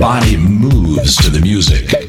body moves to the music.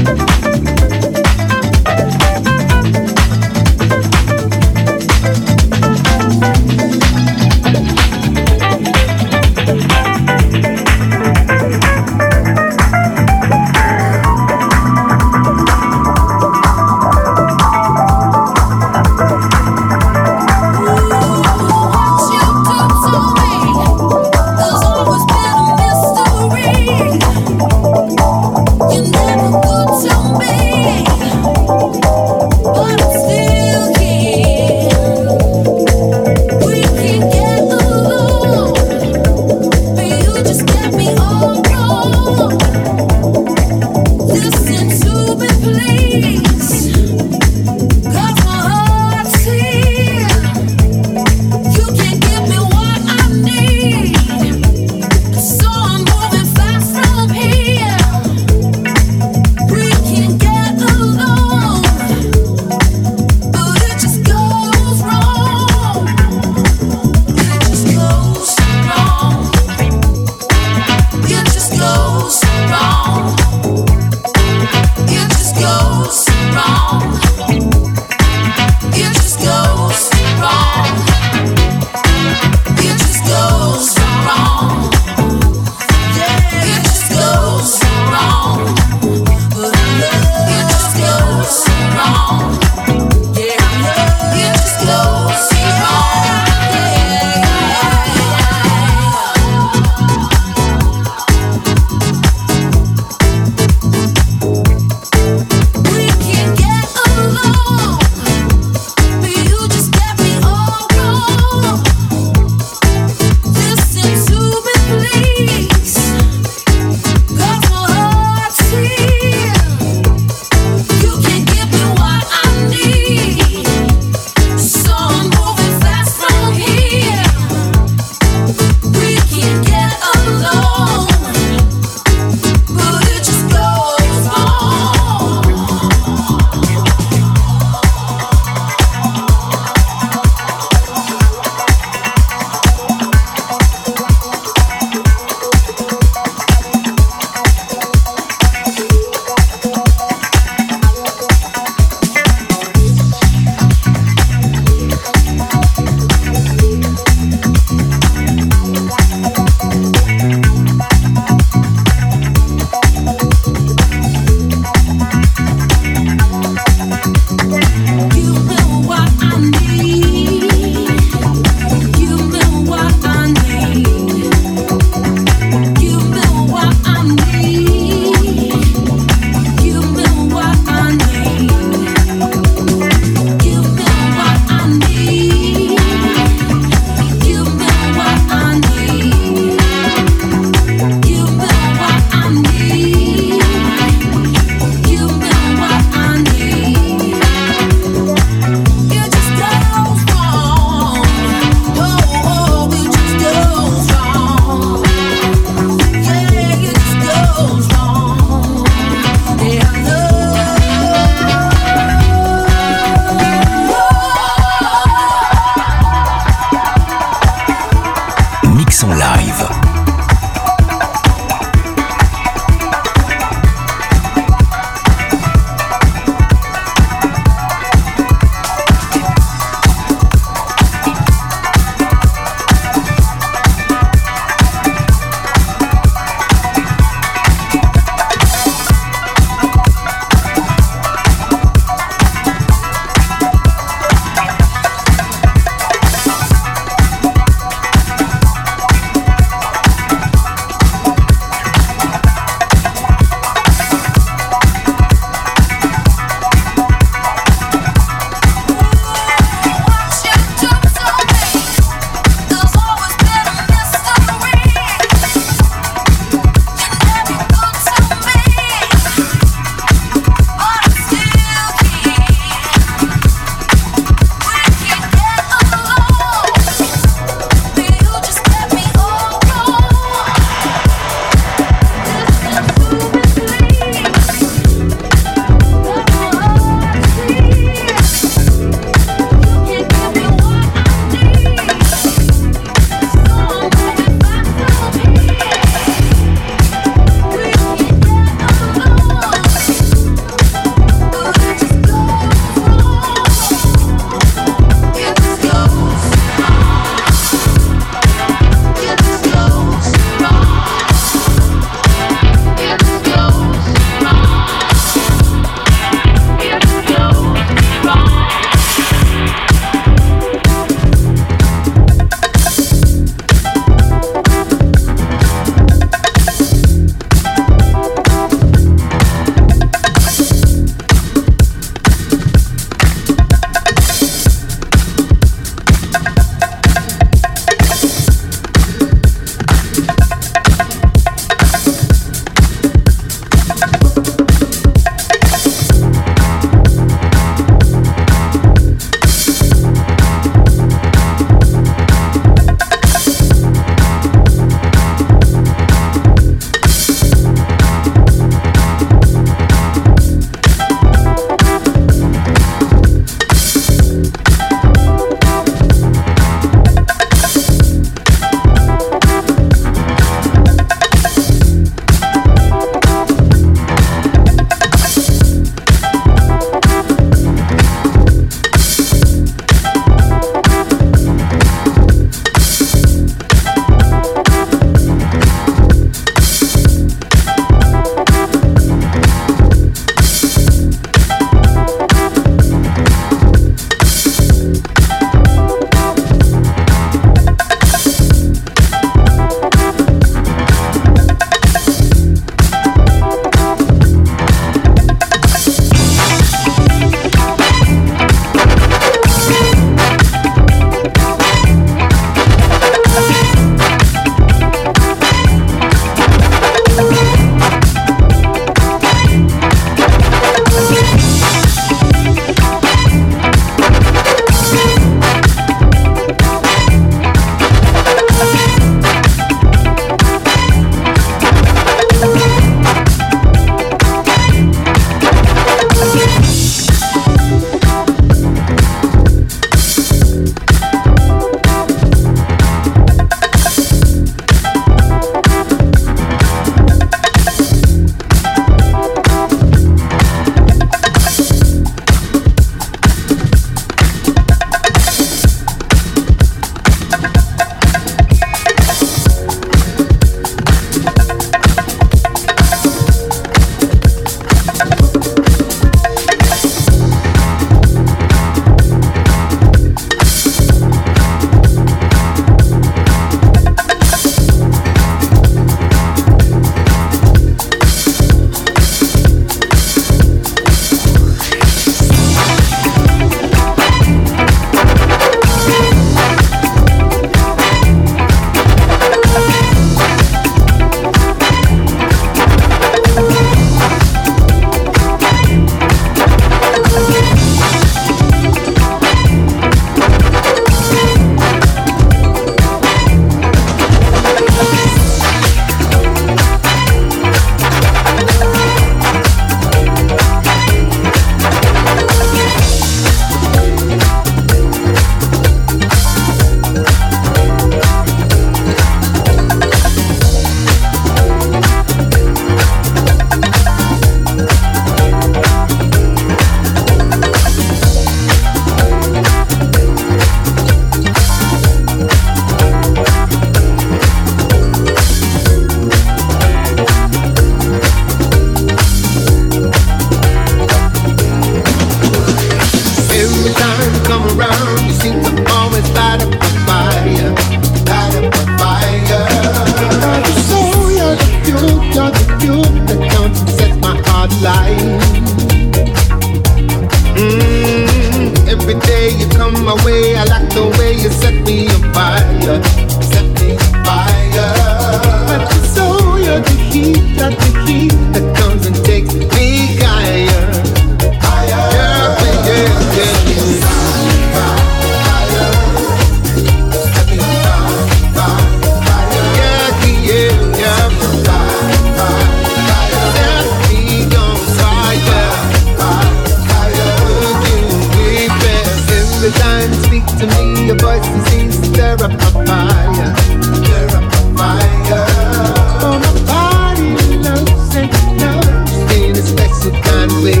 away.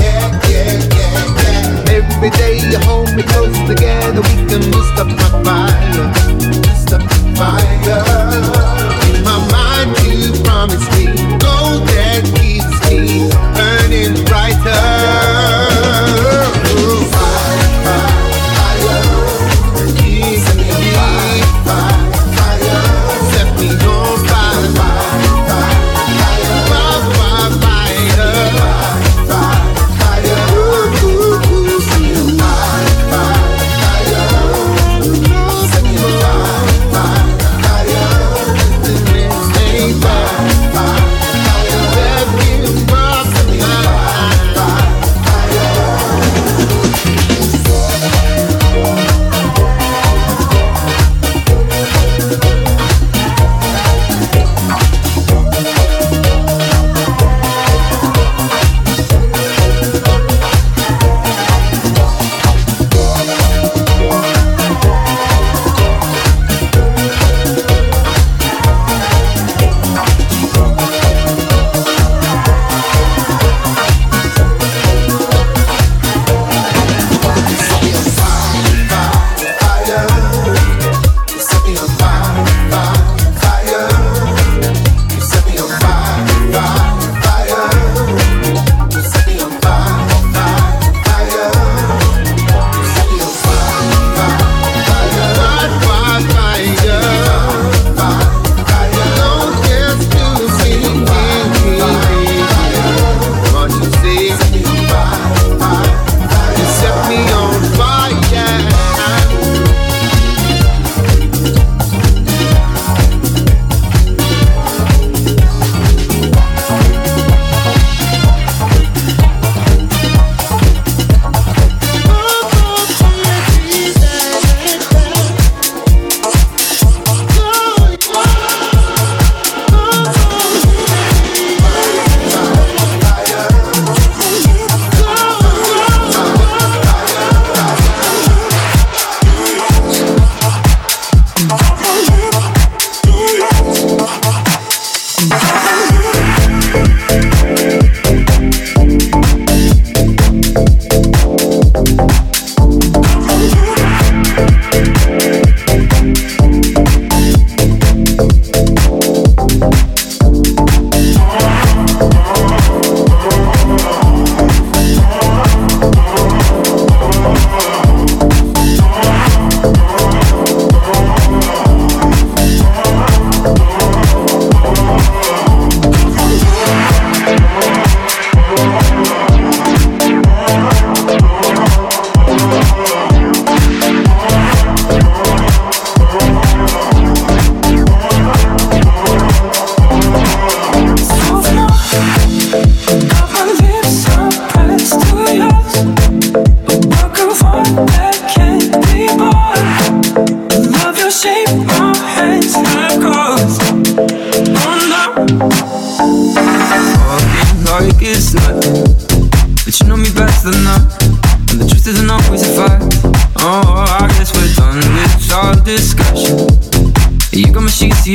Yeah, yeah, yeah, Every day you hold me close together, we can stop my fire.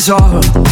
till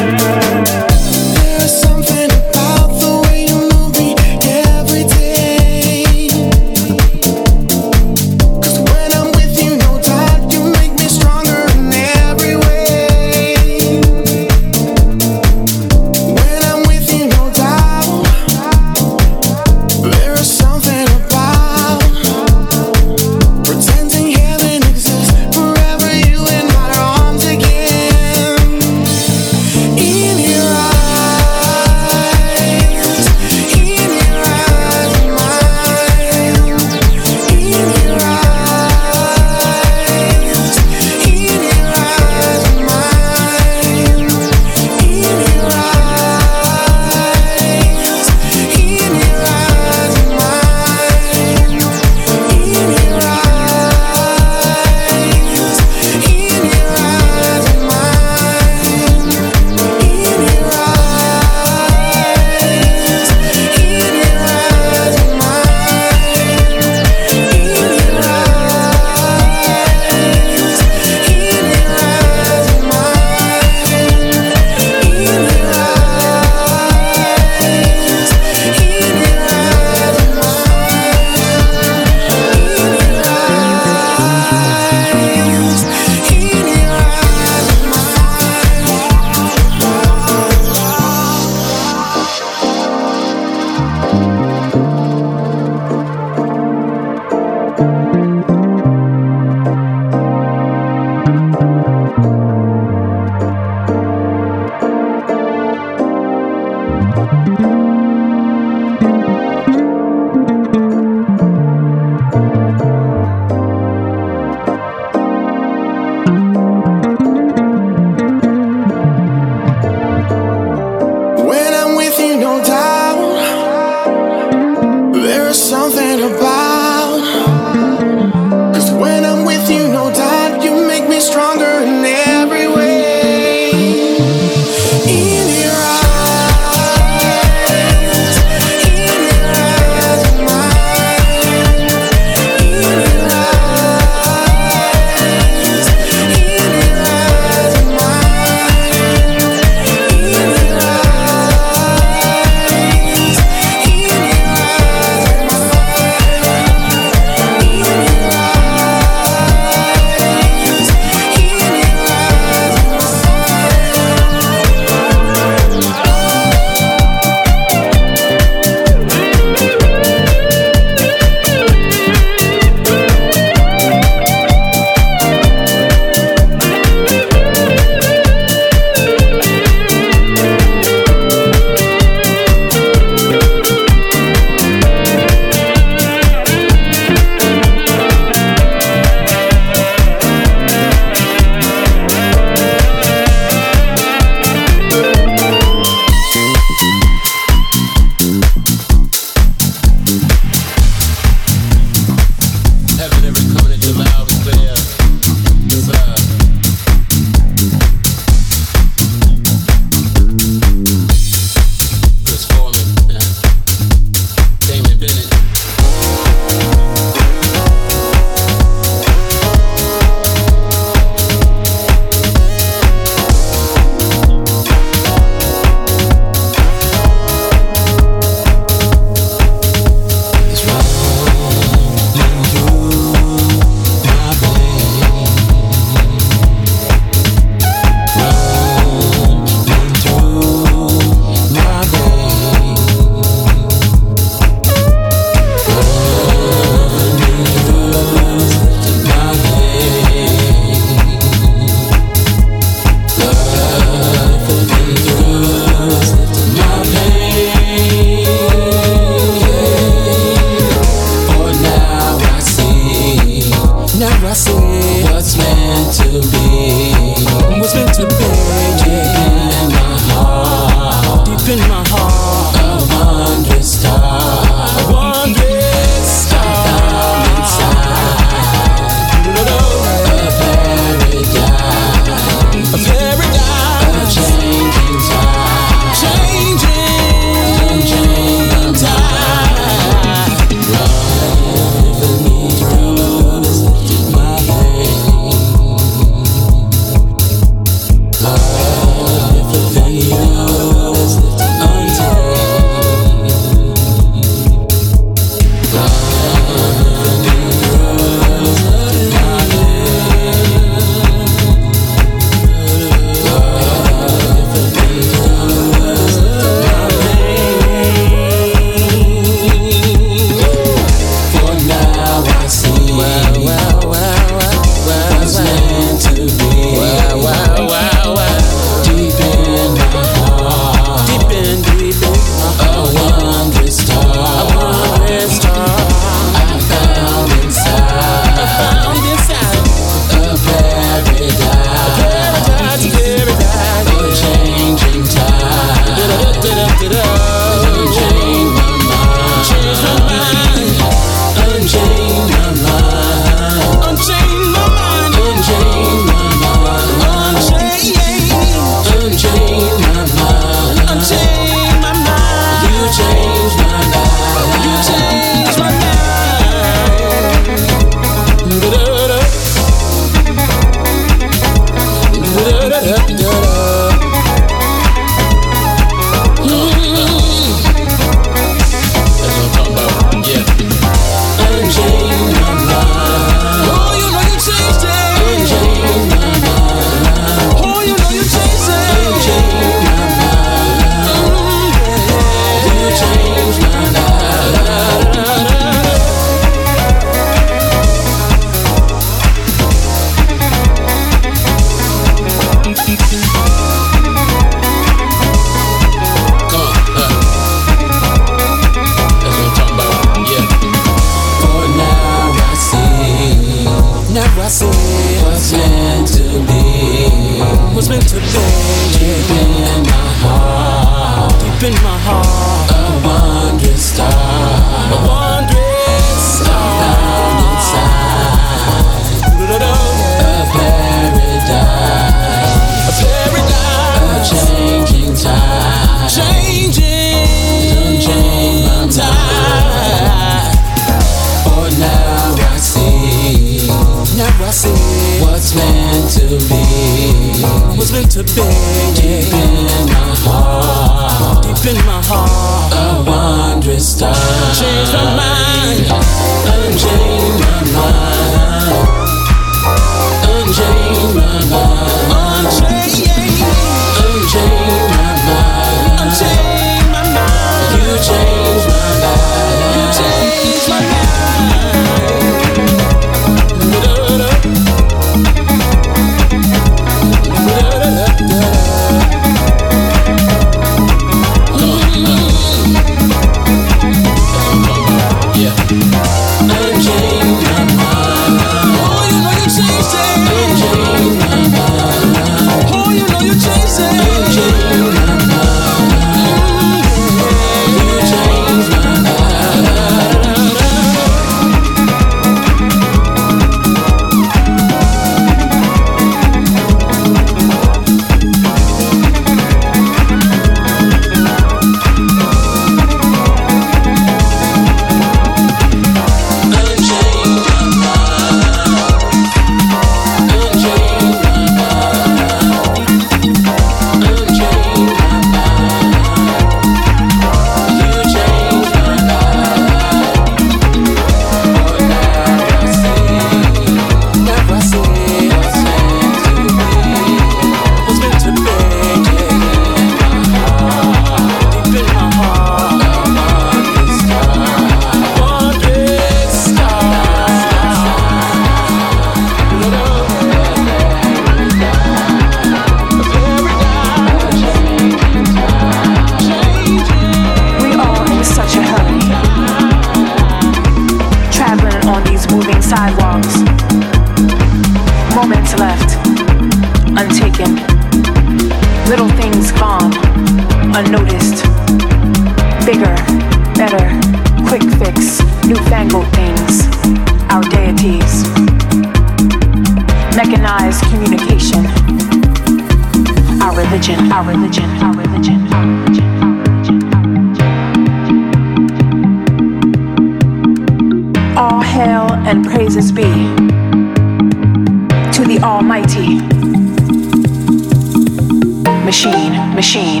machine.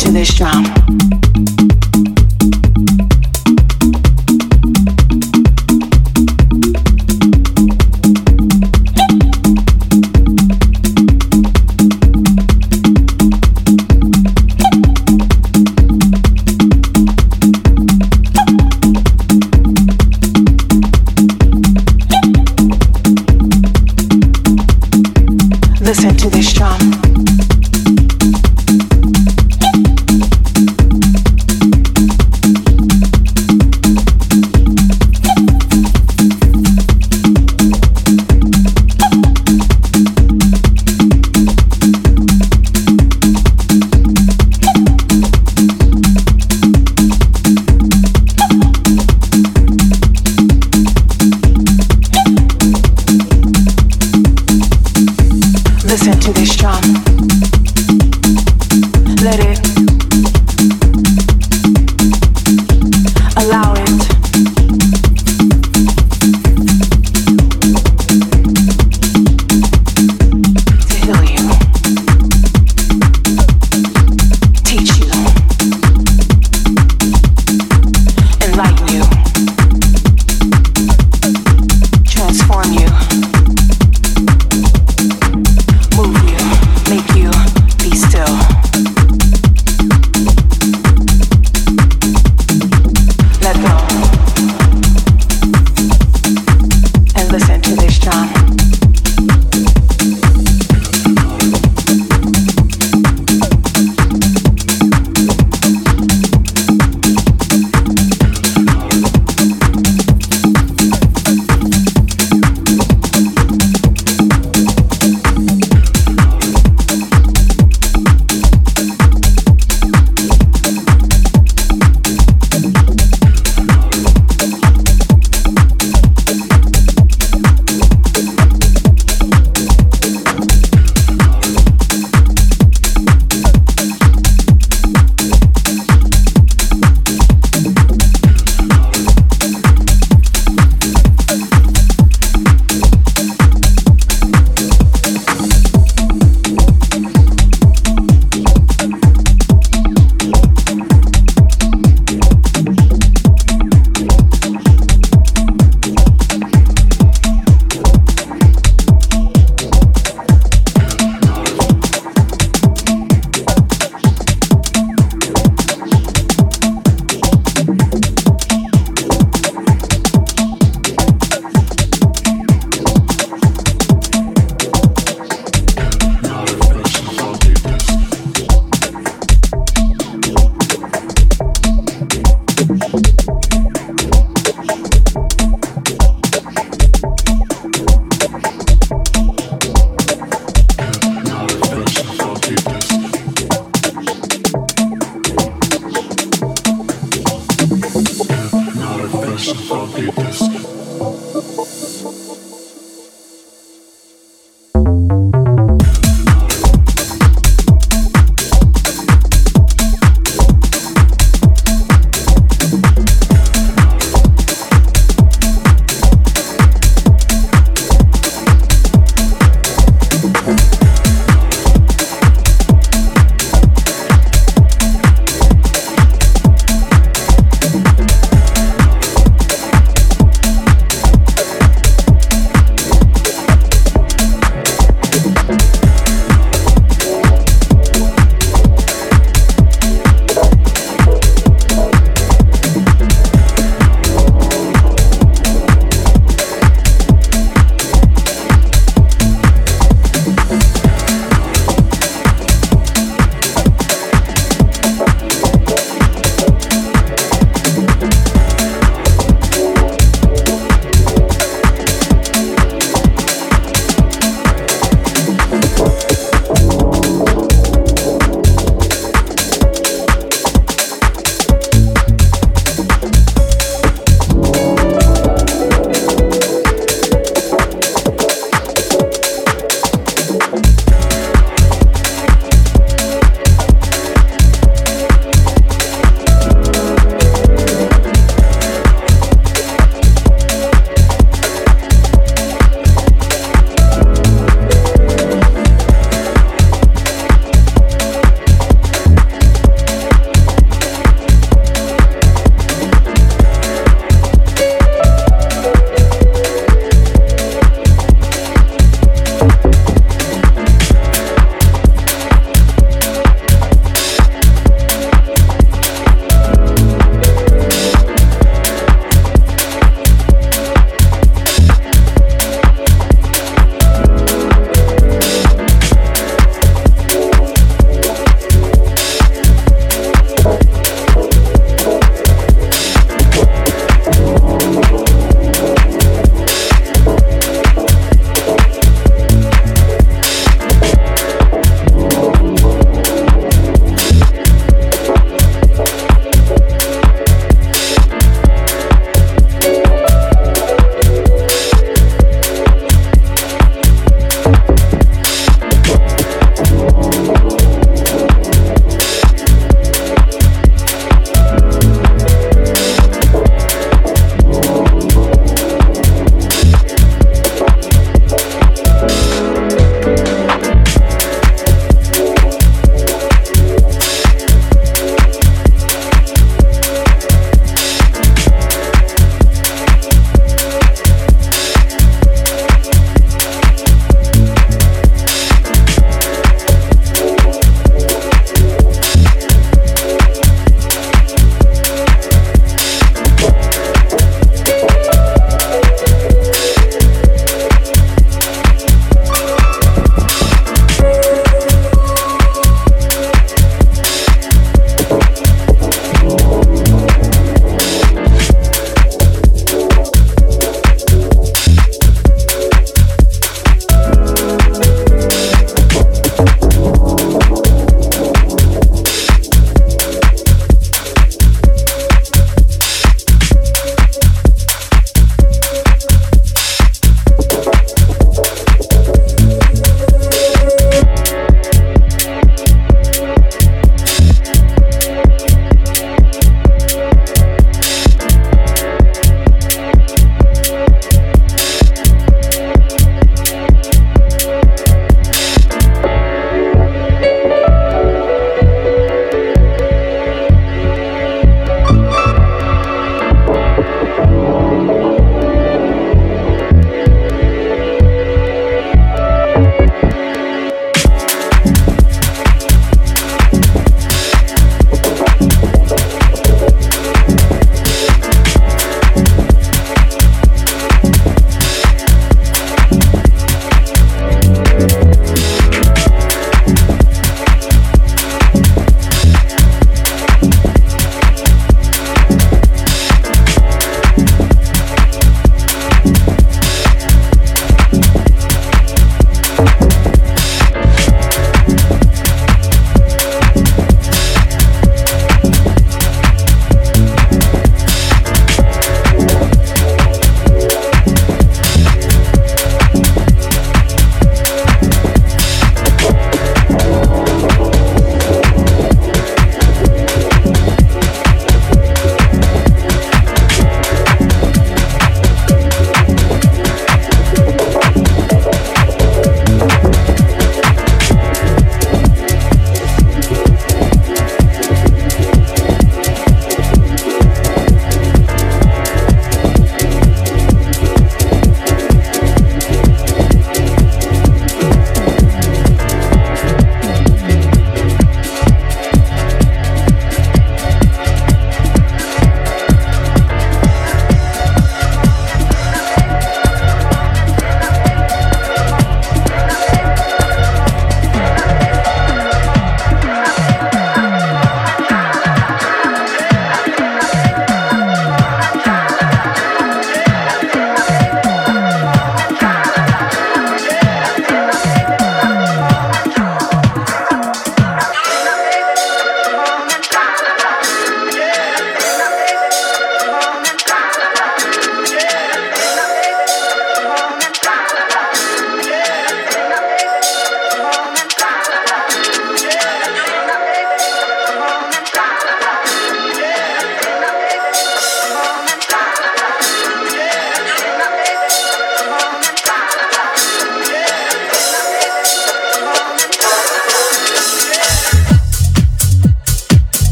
To this drum.